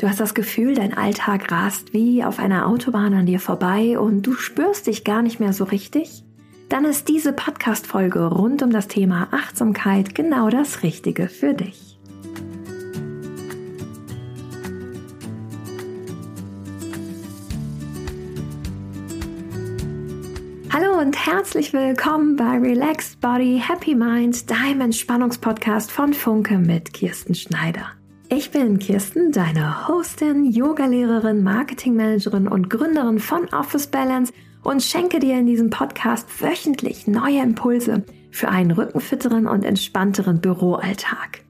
Du hast das Gefühl, dein Alltag rast wie auf einer Autobahn an dir vorbei und du spürst dich gar nicht mehr so richtig? Dann ist diese Podcast-Folge rund um das Thema Achtsamkeit genau das Richtige für dich. Hallo und herzlich willkommen bei Relaxed Body Happy Mind, deinem Entspannungspodcast von Funke mit Kirsten Schneider. Ich bin Kirsten, deine Hostin, Yogalehrerin, Marketingmanagerin und Gründerin von Office Balance und schenke dir in diesem Podcast wöchentlich neue Impulse für einen rückenfitteren und entspannteren Büroalltag.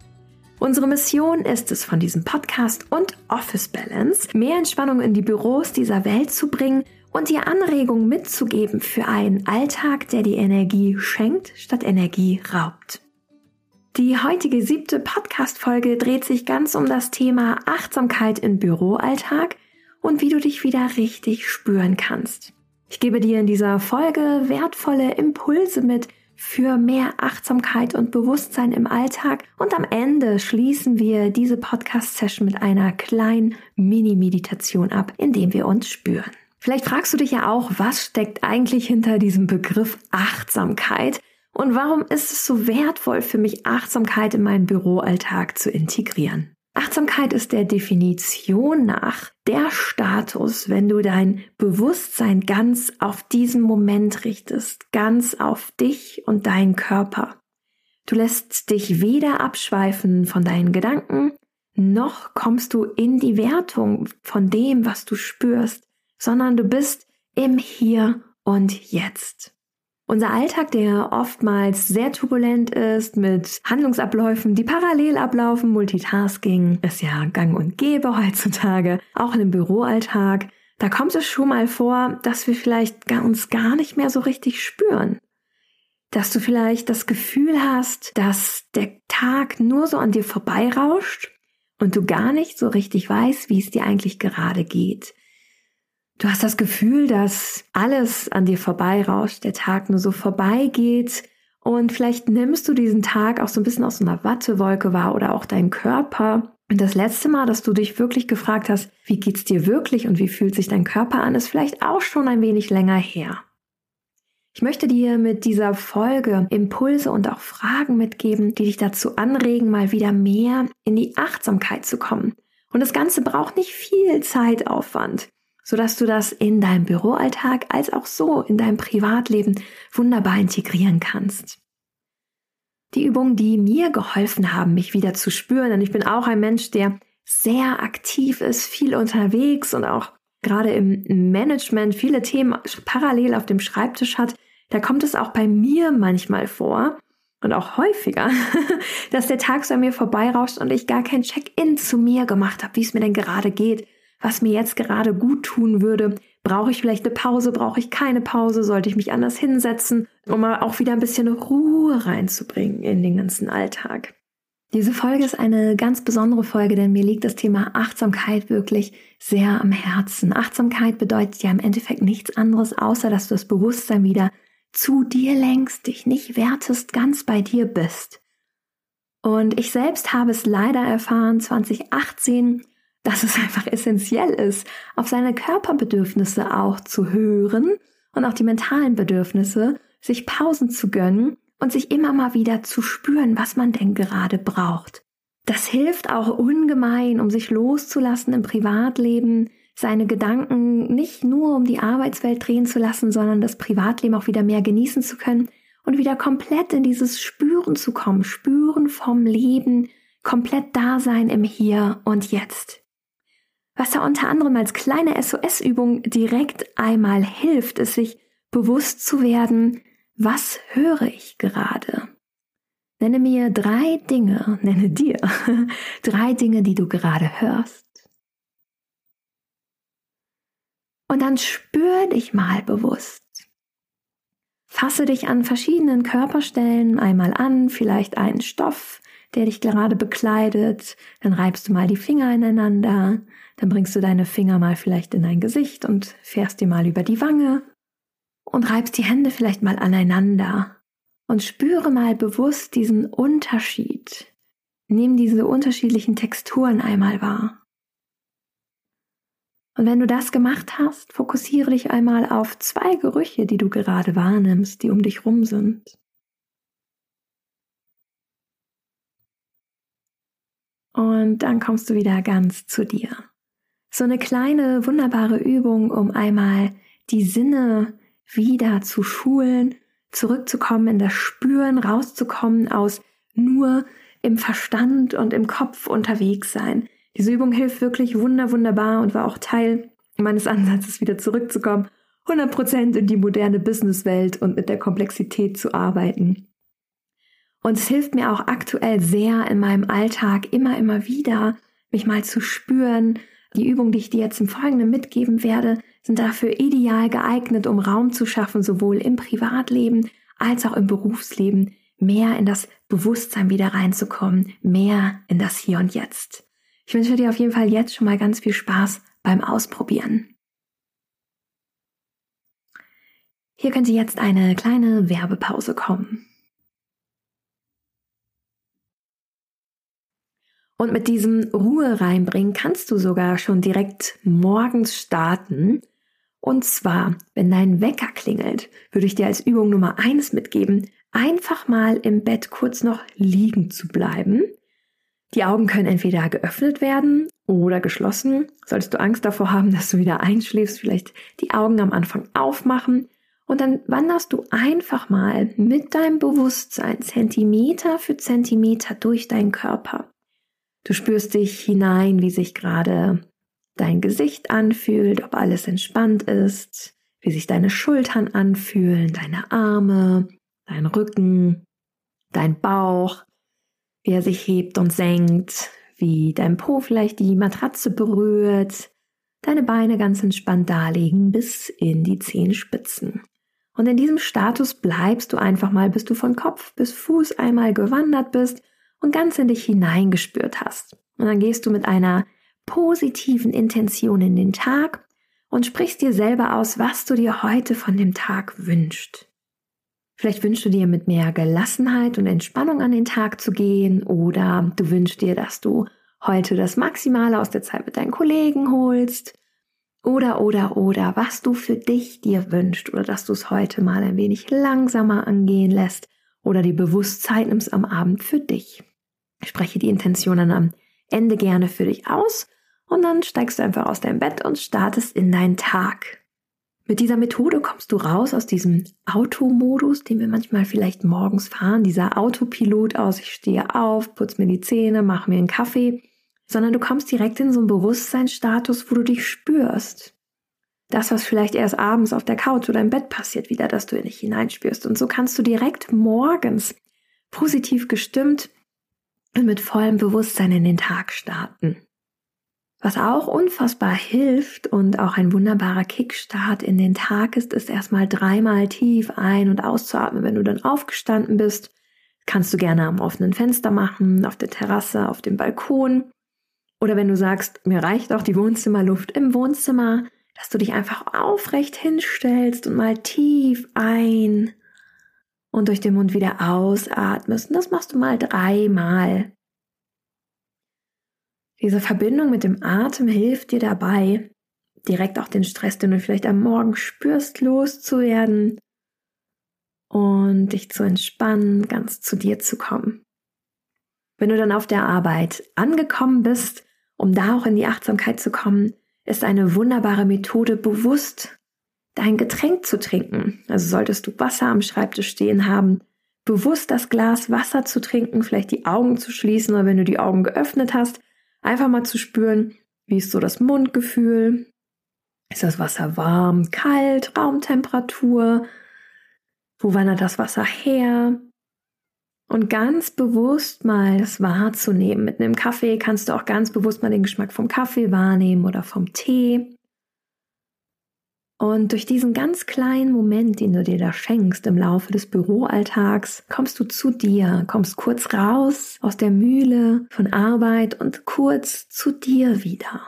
Unsere Mission ist es, von diesem Podcast und Office Balance mehr Entspannung in die Büros dieser Welt zu bringen und dir Anregungen mitzugeben für einen Alltag, der die Energie schenkt, statt Energie raubt. Die heutige siebte Podcast-Folge dreht sich ganz um das Thema Achtsamkeit im Büroalltag und wie du dich wieder richtig spüren kannst. Ich gebe dir in dieser Folge wertvolle Impulse mit für mehr Achtsamkeit und Bewusstsein im Alltag und am Ende schließen wir diese Podcast-Session mit einer kleinen Mini-Meditation ab, indem wir uns spüren. Vielleicht fragst du dich ja auch, was steckt eigentlich hinter diesem Begriff Achtsamkeit? Und warum ist es so wertvoll für mich, Achtsamkeit in meinen Büroalltag zu integrieren? Achtsamkeit ist der Definition nach der Status, wenn du dein Bewusstsein ganz auf diesen Moment richtest, ganz auf dich und deinen Körper. Du lässt dich weder abschweifen von deinen Gedanken, noch kommst du in die Wertung von dem, was du spürst, sondern du bist im Hier und Jetzt. Unser Alltag, der oftmals sehr turbulent ist mit Handlungsabläufen, die parallel ablaufen, Multitasking ist ja gang und gäbe heutzutage, auch in dem Büroalltag. Da kommt es schon mal vor, dass wir vielleicht uns gar nicht mehr so richtig spüren. Dass du vielleicht das Gefühl hast, dass der Tag nur so an dir vorbeirauscht und du gar nicht so richtig weißt, wie es dir eigentlich gerade geht. Du hast das Gefühl, dass alles an dir vorbeirauscht, der Tag nur so vorbeigeht und vielleicht nimmst du diesen Tag auch so ein bisschen aus so einer Wattewolke wahr oder auch deinen Körper. Und das letzte Mal, dass du dich wirklich gefragt hast, wie geht's dir wirklich und wie fühlt sich dein Körper an, ist vielleicht auch schon ein wenig länger her. Ich möchte dir mit dieser Folge Impulse und auch Fragen mitgeben, die dich dazu anregen, mal wieder mehr in die Achtsamkeit zu kommen. Und das Ganze braucht nicht viel Zeitaufwand sodass du das in deinem Büroalltag als auch so in deinem Privatleben wunderbar integrieren kannst. Die Übungen, die mir geholfen haben, mich wieder zu spüren, denn ich bin auch ein Mensch, der sehr aktiv ist, viel unterwegs und auch gerade im Management viele Themen parallel auf dem Schreibtisch hat, da kommt es auch bei mir manchmal vor und auch häufiger, dass der Tag so an mir vorbeirauscht und ich gar kein Check-in zu mir gemacht habe, wie es mir denn gerade geht was mir jetzt gerade gut tun würde. Brauche ich vielleicht eine Pause? Brauche ich keine Pause? Sollte ich mich anders hinsetzen, um auch wieder ein bisschen Ruhe reinzubringen in den ganzen Alltag? Diese Folge ist eine ganz besondere Folge, denn mir liegt das Thema Achtsamkeit wirklich sehr am Herzen. Achtsamkeit bedeutet ja im Endeffekt nichts anderes, außer dass du das Bewusstsein wieder zu dir lenkst, dich nicht wertest, ganz bei dir bist. Und ich selbst habe es leider erfahren, 2018 dass es einfach essentiell ist, auf seine Körperbedürfnisse auch zu hören und auch die mentalen Bedürfnisse, sich Pausen zu gönnen und sich immer mal wieder zu spüren, was man denn gerade braucht. Das hilft auch ungemein, um sich loszulassen im Privatleben, seine Gedanken nicht nur um die Arbeitswelt drehen zu lassen, sondern das Privatleben auch wieder mehr genießen zu können und wieder komplett in dieses Spüren zu kommen, Spüren vom Leben, komplett Dasein im Hier und Jetzt. Was da unter anderem als kleine SOS-Übung direkt einmal hilft, ist sich bewusst zu werden, was höre ich gerade? Nenne mir drei Dinge, nenne dir drei Dinge, die du gerade hörst. Und dann spür dich mal bewusst. Fasse dich an verschiedenen Körperstellen einmal an, vielleicht einen Stoff, der dich gerade bekleidet. Dann reibst du mal die Finger ineinander. Dann bringst du deine Finger mal vielleicht in dein Gesicht und fährst dir mal über die Wange und reibst die Hände vielleicht mal aneinander und spüre mal bewusst diesen Unterschied. Nimm diese unterschiedlichen Texturen einmal wahr. Und wenn du das gemacht hast, fokussiere dich einmal auf zwei Gerüche, die du gerade wahrnimmst, die um dich rum sind. Und dann kommst du wieder ganz zu dir. So eine kleine, wunderbare Übung, um einmal die Sinne wieder zu schulen, zurückzukommen in das Spüren, rauszukommen aus nur im Verstand und im Kopf unterwegs sein. Diese Übung hilft wirklich wunder, wunderbar und war auch Teil meines Ansatzes, wieder zurückzukommen, 100% in die moderne Businesswelt und mit der Komplexität zu arbeiten. Und es hilft mir auch aktuell sehr in meinem Alltag immer, immer wieder, mich mal zu spüren. Die Übungen, die ich dir jetzt im Folgenden mitgeben werde, sind dafür ideal geeignet, um Raum zu schaffen, sowohl im Privatleben als auch im Berufsleben, mehr in das Bewusstsein wieder reinzukommen, mehr in das Hier und Jetzt. Ich wünsche dir auf jeden Fall jetzt schon mal ganz viel Spaß beim Ausprobieren. Hier könnte jetzt eine kleine Werbepause kommen. Und mit diesem Ruhe reinbringen kannst du sogar schon direkt morgens starten. Und zwar, wenn dein Wecker klingelt, würde ich dir als Übung Nummer eins mitgeben, einfach mal im Bett kurz noch liegen zu bleiben die Augen können entweder geöffnet werden oder geschlossen. Solltest du Angst davor haben, dass du wieder einschläfst, vielleicht die Augen am Anfang aufmachen und dann wanderst du einfach mal mit deinem Bewusstsein Zentimeter für Zentimeter durch deinen Körper. Du spürst dich hinein, wie sich gerade dein Gesicht anfühlt, ob alles entspannt ist, wie sich deine Schultern anfühlen, deine Arme, dein Rücken, dein Bauch, wie er sich hebt und senkt, wie dein Po vielleicht die Matratze berührt, deine Beine ganz entspannt darlegen bis in die Zehenspitzen. Und in diesem Status bleibst du einfach mal, bis du von Kopf bis Fuß einmal gewandert bist und ganz in dich hineingespürt hast. Und dann gehst du mit einer positiven Intention in den Tag und sprichst dir selber aus, was du dir heute von dem Tag wünschst. Vielleicht wünschst du dir mit mehr Gelassenheit und Entspannung an den Tag zu gehen oder du wünschst dir, dass du heute das Maximale aus der Zeit mit deinen Kollegen holst oder oder oder was du für dich dir wünschst oder dass du es heute mal ein wenig langsamer angehen lässt oder die Bewusstsein nimmst am Abend für dich. Ich spreche die Intentionen am Ende gerne für dich aus und dann steigst du einfach aus deinem Bett und startest in deinen Tag. Mit dieser Methode kommst du raus aus diesem Automodus, den wir manchmal vielleicht morgens fahren, dieser Autopilot aus, ich stehe auf, putze mir die Zähne, mache mir einen Kaffee, sondern du kommst direkt in so einen Bewusstseinsstatus, wo du dich spürst. Das, was vielleicht erst abends auf der Couch oder im Bett passiert, wieder, dass du in dich hineinspürst. Und so kannst du direkt morgens positiv gestimmt und mit vollem Bewusstsein in den Tag starten. Was auch unfassbar hilft und auch ein wunderbarer Kickstart in den Tag ist, ist erstmal dreimal tief ein- und auszuatmen, wenn du dann aufgestanden bist. Kannst du gerne am offenen Fenster machen, auf der Terrasse, auf dem Balkon. Oder wenn du sagst, mir reicht auch die Wohnzimmerluft im Wohnzimmer, dass du dich einfach aufrecht hinstellst und mal tief ein und durch den Mund wieder ausatmest. Und das machst du mal dreimal. Diese Verbindung mit dem Atem hilft dir dabei, direkt auch den Stress, den du vielleicht am Morgen spürst, loszuwerden und dich zu entspannen, ganz zu dir zu kommen. Wenn du dann auf der Arbeit angekommen bist, um da auch in die Achtsamkeit zu kommen, ist eine wunderbare Methode, bewusst dein Getränk zu trinken. Also solltest du Wasser am Schreibtisch stehen haben, bewusst das Glas Wasser zu trinken, vielleicht die Augen zu schließen oder wenn du die Augen geöffnet hast, Einfach mal zu spüren, wie ist so das Mundgefühl? Ist das Wasser warm, kalt, Raumtemperatur? Wo wandert das Wasser her? Und ganz bewusst mal das wahrzunehmen. Mit einem Kaffee kannst du auch ganz bewusst mal den Geschmack vom Kaffee wahrnehmen oder vom Tee. Und durch diesen ganz kleinen Moment, den du dir da schenkst im Laufe des Büroalltags, kommst du zu dir, kommst kurz raus aus der Mühle von Arbeit und kurz zu dir wieder.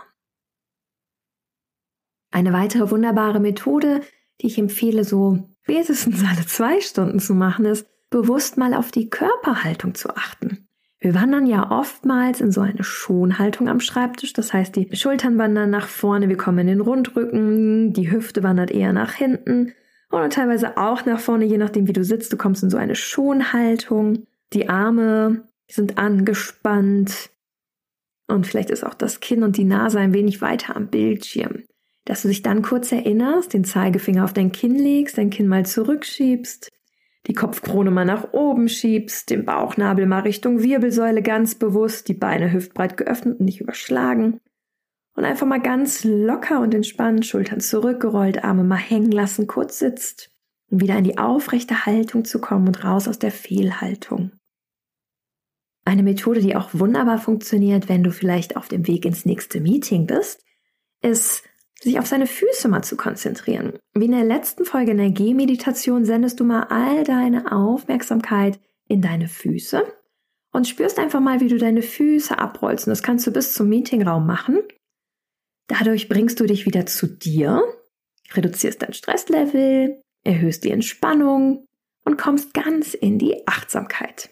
Eine weitere wunderbare Methode, die ich empfehle, so spätestens alle zwei Stunden zu machen, ist, bewusst mal auf die Körperhaltung zu achten. Wir wandern ja oftmals in so eine Schonhaltung am Schreibtisch. Das heißt, die Schultern wandern nach vorne, wir kommen in den Rundrücken, die Hüfte wandert eher nach hinten oder teilweise auch nach vorne, je nachdem, wie du sitzt. Du kommst in so eine Schonhaltung. Die Arme sind angespannt. Und vielleicht ist auch das Kinn und die Nase ein wenig weiter am Bildschirm. Dass du dich dann kurz erinnerst, den Zeigefinger auf dein Kinn legst, dein Kinn mal zurückschiebst, die Kopfkrone mal nach oben schiebst, den Bauchnabel mal Richtung Wirbelsäule ganz bewusst, die Beine hüftbreit geöffnet und nicht überschlagen. Und einfach mal ganz locker und entspannt, Schultern zurückgerollt, Arme mal hängen lassen, kurz sitzt, um wieder in die aufrechte Haltung zu kommen und raus aus der Fehlhaltung. Eine Methode, die auch wunderbar funktioniert, wenn du vielleicht auf dem Weg ins nächste Meeting bist, ist sich auf seine Füße mal zu konzentrieren. Wie in der letzten Folge in der G-Meditation sendest du mal all deine Aufmerksamkeit in deine Füße und spürst einfach mal, wie du deine Füße abrollst. Und das kannst du bis zum Meetingraum machen. Dadurch bringst du dich wieder zu dir, reduzierst dein Stresslevel, erhöhst die Entspannung und kommst ganz in die Achtsamkeit.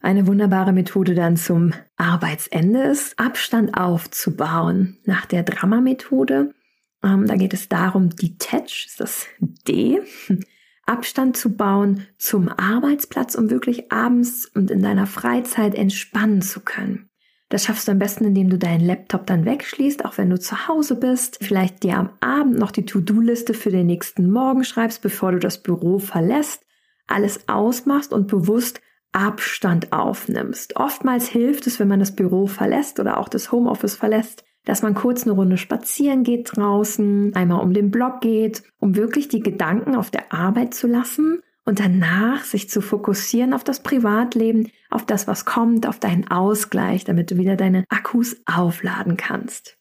Eine wunderbare Methode dann zum Arbeitsende ist, Abstand aufzubauen. Nach der Drama-Methode, ähm, da geht es darum, Detach, ist das D, Abstand zu bauen zum Arbeitsplatz, um wirklich abends und in deiner Freizeit entspannen zu können. Das schaffst du am besten, indem du deinen Laptop dann wegschließt, auch wenn du zu Hause bist. Vielleicht dir am Abend noch die To-Do-Liste für den nächsten Morgen schreibst, bevor du das Büro verlässt, alles ausmachst und bewusst Abstand aufnimmst. Oftmals hilft es, wenn man das Büro verlässt oder auch das Homeoffice verlässt, dass man kurz eine Runde spazieren geht draußen, einmal um den Block geht, um wirklich die Gedanken auf der Arbeit zu lassen und danach sich zu fokussieren auf das Privatleben, auf das, was kommt, auf deinen Ausgleich, damit du wieder deine Akkus aufladen kannst.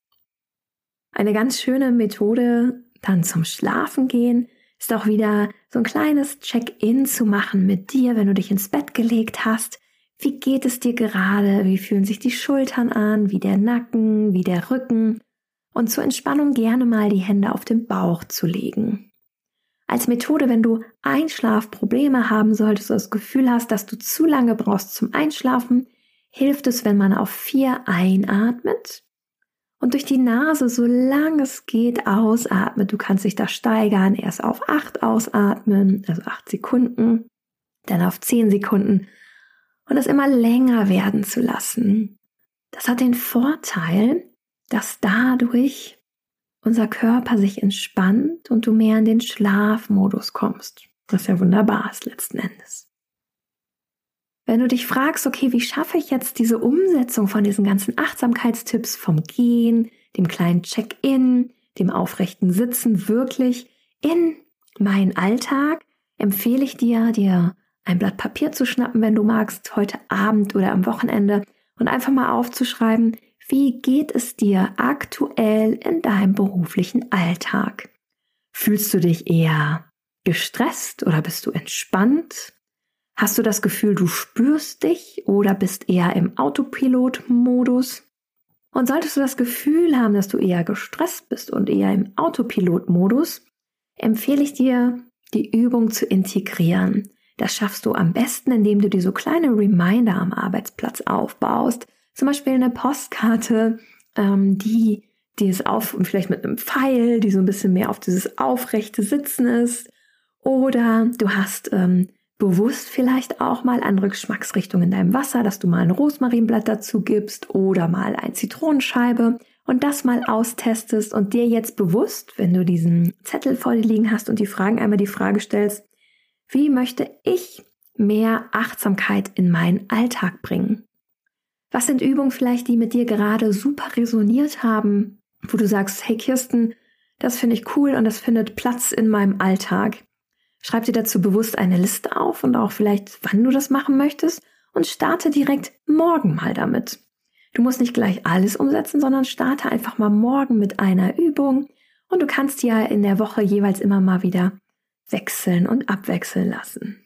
Eine ganz schöne Methode dann zum Schlafen gehen ist auch wieder so ein kleines Check-in zu machen mit dir, wenn du dich ins Bett gelegt hast. Wie geht es dir gerade? Wie fühlen sich die Schultern an? Wie der Nacken? Wie der Rücken? Und zur Entspannung gerne mal die Hände auf den Bauch zu legen. Als Methode, wenn du Einschlafprobleme haben solltest, das Gefühl hast, dass du zu lange brauchst zum Einschlafen, hilft es, wenn man auf vier einatmet und durch die Nase, solange es geht, ausatmet. Du kannst dich da steigern, erst auf acht ausatmen, also acht Sekunden, dann auf zehn Sekunden und es immer länger werden zu lassen. Das hat den Vorteil, dass dadurch unser Körper sich entspannt und du mehr in den Schlafmodus kommst. Was ja wunderbar ist letzten Endes. Wenn du dich fragst, okay, wie schaffe ich jetzt diese Umsetzung von diesen ganzen Achtsamkeitstipps vom Gehen, dem kleinen Check-in, dem aufrechten Sitzen wirklich in meinen Alltag, empfehle ich dir, dir ein Blatt Papier zu schnappen, wenn du magst, heute Abend oder am Wochenende und einfach mal aufzuschreiben, wie geht es dir aktuell in deinem beruflichen Alltag? Fühlst du dich eher gestresst oder bist du entspannt? Hast du das Gefühl, du spürst dich oder bist eher im Autopilot-Modus? Und solltest du das Gefühl haben, dass du eher gestresst bist und eher im Autopilot-Modus, empfehle ich dir, die Übung zu integrieren. Das schaffst du am besten, indem du dir so kleine Reminder am Arbeitsplatz aufbaust. Zum Beispiel eine Postkarte, ähm, die, die ist auf, vielleicht mit einem Pfeil, die so ein bisschen mehr auf dieses aufrechte Sitzen ist. Oder du hast ähm, bewusst vielleicht auch mal andere Geschmacksrichtungen in deinem Wasser, dass du mal ein Rosmarinblatt dazu gibst oder mal eine Zitronenscheibe und das mal austestest und dir jetzt bewusst, wenn du diesen Zettel vor dir liegen hast und die Fragen einmal die Frage stellst, wie möchte ich mehr Achtsamkeit in meinen Alltag bringen? Was sind Übungen vielleicht, die mit dir gerade super resoniert haben, wo du sagst, hey Kirsten, das finde ich cool und das findet Platz in meinem Alltag. Schreib dir dazu bewusst eine Liste auf und auch vielleicht, wann du das machen möchtest und starte direkt morgen mal damit. Du musst nicht gleich alles umsetzen, sondern starte einfach mal morgen mit einer Übung und du kannst ja in der Woche jeweils immer mal wieder wechseln und abwechseln lassen.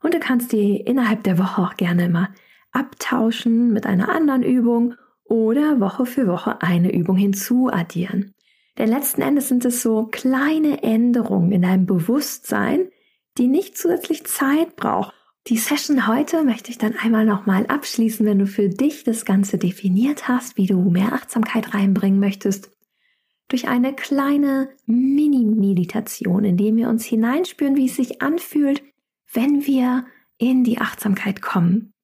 Und du kannst die innerhalb der Woche auch gerne mal abtauschen mit einer anderen Übung oder Woche für Woche eine Übung hinzuaddieren. Denn letzten Endes sind es so kleine Änderungen in deinem Bewusstsein, die nicht zusätzlich Zeit brauchen, Die Session heute möchte ich dann einmal nochmal abschließen, wenn du für dich das Ganze definiert hast, wie du mehr Achtsamkeit reinbringen möchtest, durch eine kleine Mini-Meditation, indem wir uns hineinspüren, wie es sich anfühlt, wenn wir in die Achtsamkeit kommen.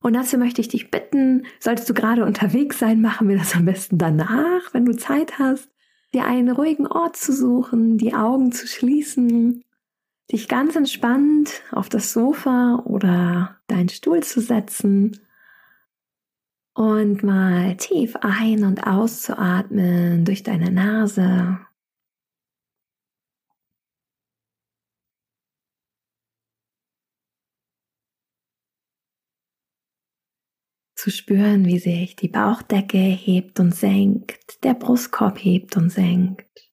Und dazu möchte ich dich bitten, solltest du gerade unterwegs sein, machen wir das am besten danach, wenn du Zeit hast, dir einen ruhigen Ort zu suchen, die Augen zu schließen dich ganz entspannt auf das Sofa oder deinen Stuhl zu setzen und mal tief ein- und auszuatmen durch deine Nase. Zu spüren, wie sich die Bauchdecke hebt und senkt, der Brustkorb hebt und senkt.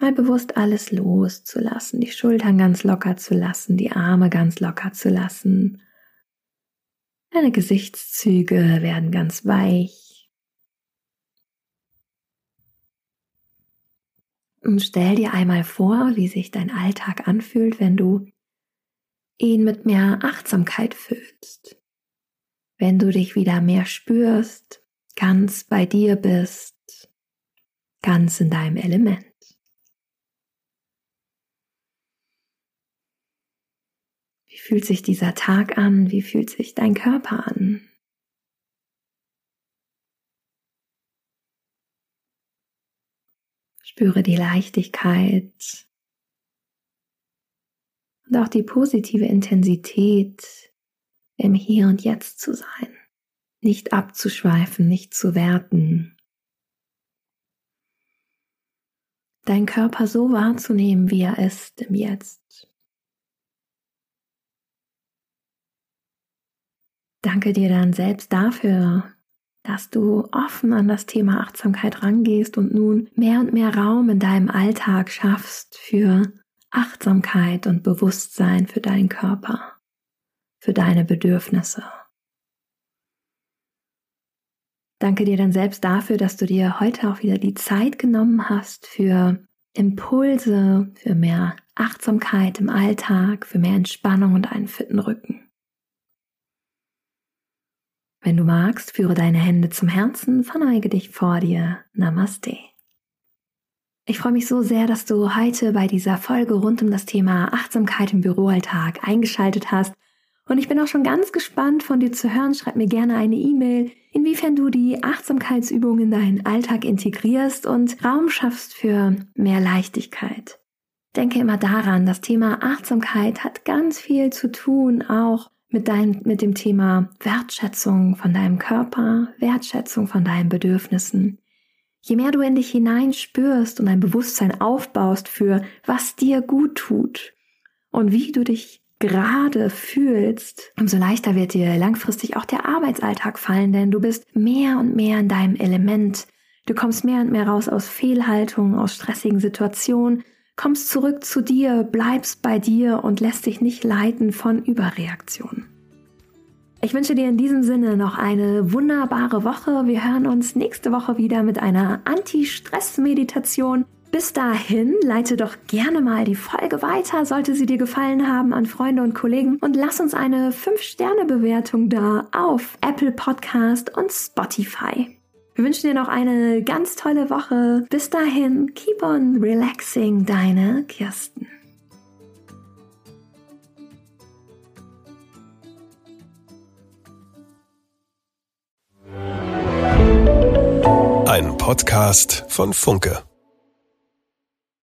mal bewusst alles loszulassen, die Schultern ganz locker zu lassen, die Arme ganz locker zu lassen. Deine Gesichtszüge werden ganz weich. Und stell dir einmal vor, wie sich dein Alltag anfühlt, wenn du ihn mit mehr Achtsamkeit füllst. Wenn du dich wieder mehr spürst, ganz bei dir bist, ganz in deinem Element. Wie fühlt sich dieser Tag an? Wie fühlt sich dein Körper an? Spüre die Leichtigkeit und auch die positive Intensität, im Hier und Jetzt zu sein, nicht abzuschweifen, nicht zu werten. Dein Körper so wahrzunehmen, wie er ist im Jetzt. Danke dir dann selbst dafür, dass du offen an das Thema Achtsamkeit rangehst und nun mehr und mehr Raum in deinem Alltag schaffst für Achtsamkeit und Bewusstsein für deinen Körper, für deine Bedürfnisse. Danke dir dann selbst dafür, dass du dir heute auch wieder die Zeit genommen hast für Impulse, für mehr Achtsamkeit im Alltag, für mehr Entspannung und einen fitten Rücken. Wenn du magst, führe deine Hände zum Herzen, verneige dich vor dir. Namaste. Ich freue mich so sehr, dass du heute bei dieser Folge rund um das Thema Achtsamkeit im Büroalltag eingeschaltet hast. Und ich bin auch schon ganz gespannt von dir zu hören. Schreib mir gerne eine E-Mail, inwiefern du die Achtsamkeitsübung in deinen Alltag integrierst und Raum schaffst für mehr Leichtigkeit. Denke immer daran, das Thema Achtsamkeit hat ganz viel zu tun, auch mit, dein, mit dem Thema Wertschätzung von deinem Körper, Wertschätzung von deinen Bedürfnissen. Je mehr du in dich hineinspürst und ein Bewusstsein aufbaust für, was dir gut tut und wie du dich gerade fühlst, umso leichter wird dir langfristig auch der Arbeitsalltag fallen, denn du bist mehr und mehr in deinem Element. Du kommst mehr und mehr raus aus Fehlhaltungen, aus stressigen Situationen kommst zurück zu dir, bleibst bei dir und lässt dich nicht leiten von Überreaktionen. Ich wünsche dir in diesem Sinne noch eine wunderbare Woche. Wir hören uns nächste Woche wieder mit einer Anti-Stress-Meditation. Bis dahin leite doch gerne mal die Folge weiter, sollte sie dir gefallen haben, an Freunde und Kollegen und lass uns eine 5-Sterne-Bewertung da auf Apple Podcast und Spotify. Wir wünschen dir noch eine ganz tolle Woche. Bis dahin, keep on relaxing, deine Kirsten. Ein Podcast von Funke.